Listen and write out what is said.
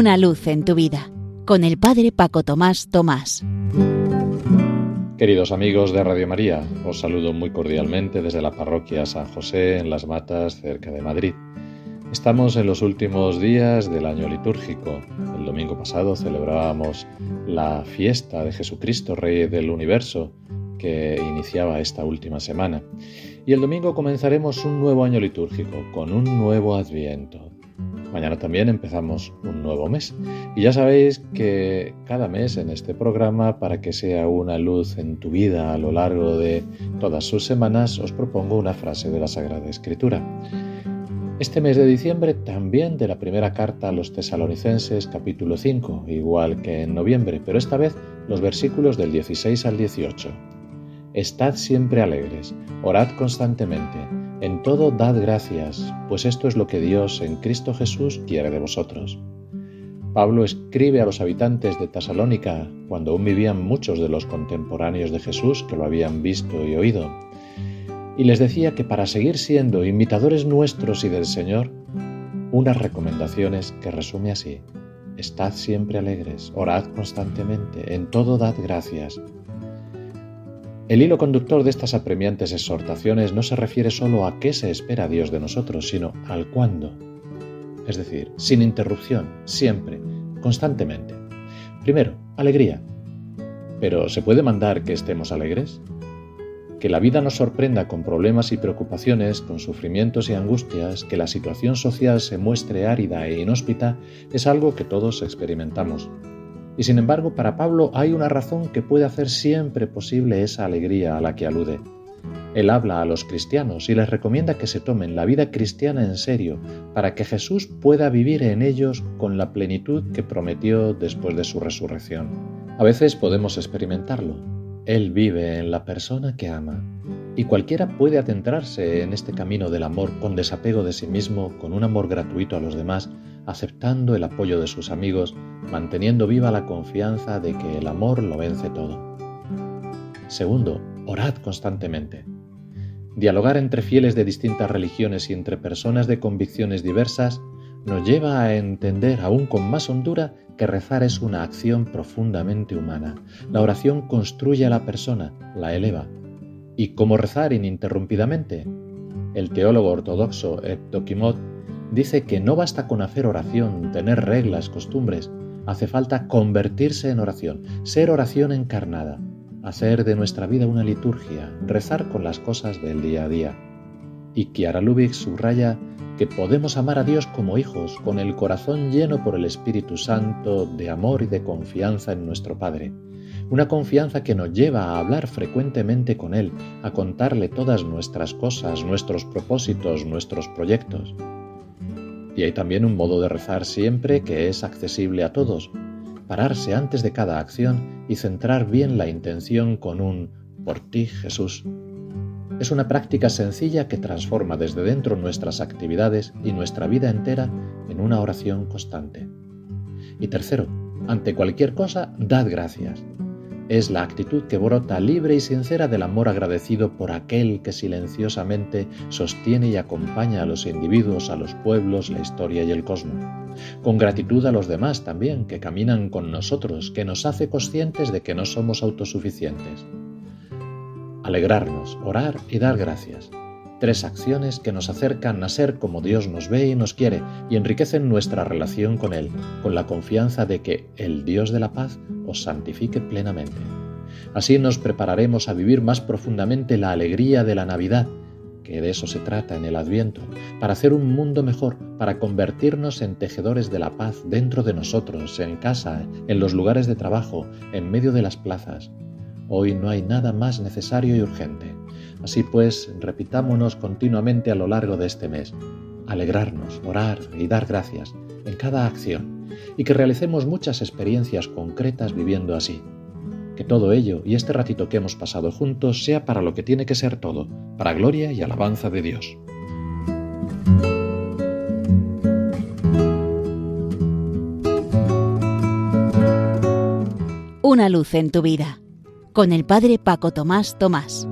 Una luz en tu vida con el Padre Paco Tomás Tomás. Queridos amigos de Radio María, os saludo muy cordialmente desde la parroquia San José en Las Matas, cerca de Madrid. Estamos en los últimos días del año litúrgico. El domingo pasado celebrábamos la fiesta de Jesucristo, Rey del Universo, que iniciaba esta última semana. Y el domingo comenzaremos un nuevo año litúrgico, con un nuevo adviento. Mañana también empezamos un nuevo mes. Y ya sabéis que cada mes en este programa, para que sea una luz en tu vida a lo largo de todas sus semanas, os propongo una frase de la Sagrada Escritura. Este mes de diciembre también de la primera carta a los tesalonicenses capítulo 5, igual que en noviembre, pero esta vez los versículos del 16 al 18. Estad siempre alegres, orad constantemente en todo dad gracias, pues esto es lo que Dios en Cristo Jesús quiere de vosotros. Pablo escribe a los habitantes de Tesalónica, cuando aún vivían muchos de los contemporáneos de Jesús que lo habían visto y oído, y les decía que para seguir siendo imitadores nuestros y del Señor, unas recomendaciones que resume así. Estad siempre alegres, orad constantemente, en todo dad gracias, el hilo conductor de estas apremiantes exhortaciones no se refiere solo a qué se espera Dios de nosotros, sino al cuándo. Es decir, sin interrupción, siempre, constantemente. Primero, alegría. Pero ¿se puede mandar que estemos alegres? Que la vida nos sorprenda con problemas y preocupaciones, con sufrimientos y angustias, que la situación social se muestre árida e inhóspita, es algo que todos experimentamos. Y sin embargo, para Pablo hay una razón que puede hacer siempre posible esa alegría a la que alude. Él habla a los cristianos y les recomienda que se tomen la vida cristiana en serio para que Jesús pueda vivir en ellos con la plenitud que prometió después de su resurrección. A veces podemos experimentarlo. Él vive en la persona que ama y cualquiera puede adentrarse en este camino del amor con desapego de sí mismo, con un amor gratuito a los demás, aceptando el apoyo de sus amigos, manteniendo viva la confianza de que el amor lo vence todo. Segundo, orad constantemente. Dialogar entre fieles de distintas religiones y entre personas de convicciones diversas nos lleva a entender aún con más hondura que rezar es una acción profundamente humana. La oración construye a la persona, la eleva. ¿Y cómo rezar ininterrumpidamente? El teólogo ortodoxo Evdokimov dice que no basta con hacer oración, tener reglas, costumbres, hace falta convertirse en oración, ser oración encarnada, hacer de nuestra vida una liturgia, rezar con las cosas del día a día. Y Kiara Lubick subraya que podemos amar a Dios como hijos, con el corazón lleno por el Espíritu Santo de amor y de confianza en nuestro Padre. Una confianza que nos lleva a hablar frecuentemente con Él, a contarle todas nuestras cosas, nuestros propósitos, nuestros proyectos. Y hay también un modo de rezar siempre que es accesible a todos. Pararse antes de cada acción y centrar bien la intención con un por ti Jesús. Es una práctica sencilla que transforma desde dentro nuestras actividades y nuestra vida entera en una oración constante. Y tercero, ante cualquier cosa, dad gracias es la actitud que brota libre y sincera del amor agradecido por aquel que silenciosamente sostiene y acompaña a los individuos, a los pueblos, la historia y el cosmos. Con gratitud a los demás también, que caminan con nosotros, que nos hace conscientes de que no somos autosuficientes. Alegrarnos, orar y dar gracias. Tres acciones que nos acercan a ser como Dios nos ve y nos quiere y enriquecen nuestra relación con Él, con la confianza de que el Dios de la paz os santifique plenamente. Así nos prepararemos a vivir más profundamente la alegría de la Navidad, que de eso se trata en el Adviento, para hacer un mundo mejor, para convertirnos en tejedores de la paz dentro de nosotros, en casa, en los lugares de trabajo, en medio de las plazas. Hoy no hay nada más necesario y urgente. Así pues, repitámonos continuamente a lo largo de este mes, alegrarnos, orar y dar gracias en cada acción, y que realicemos muchas experiencias concretas viviendo así. Que todo ello y este ratito que hemos pasado juntos sea para lo que tiene que ser todo, para gloria y alabanza de Dios. Una luz en tu vida, con el Padre Paco Tomás Tomás.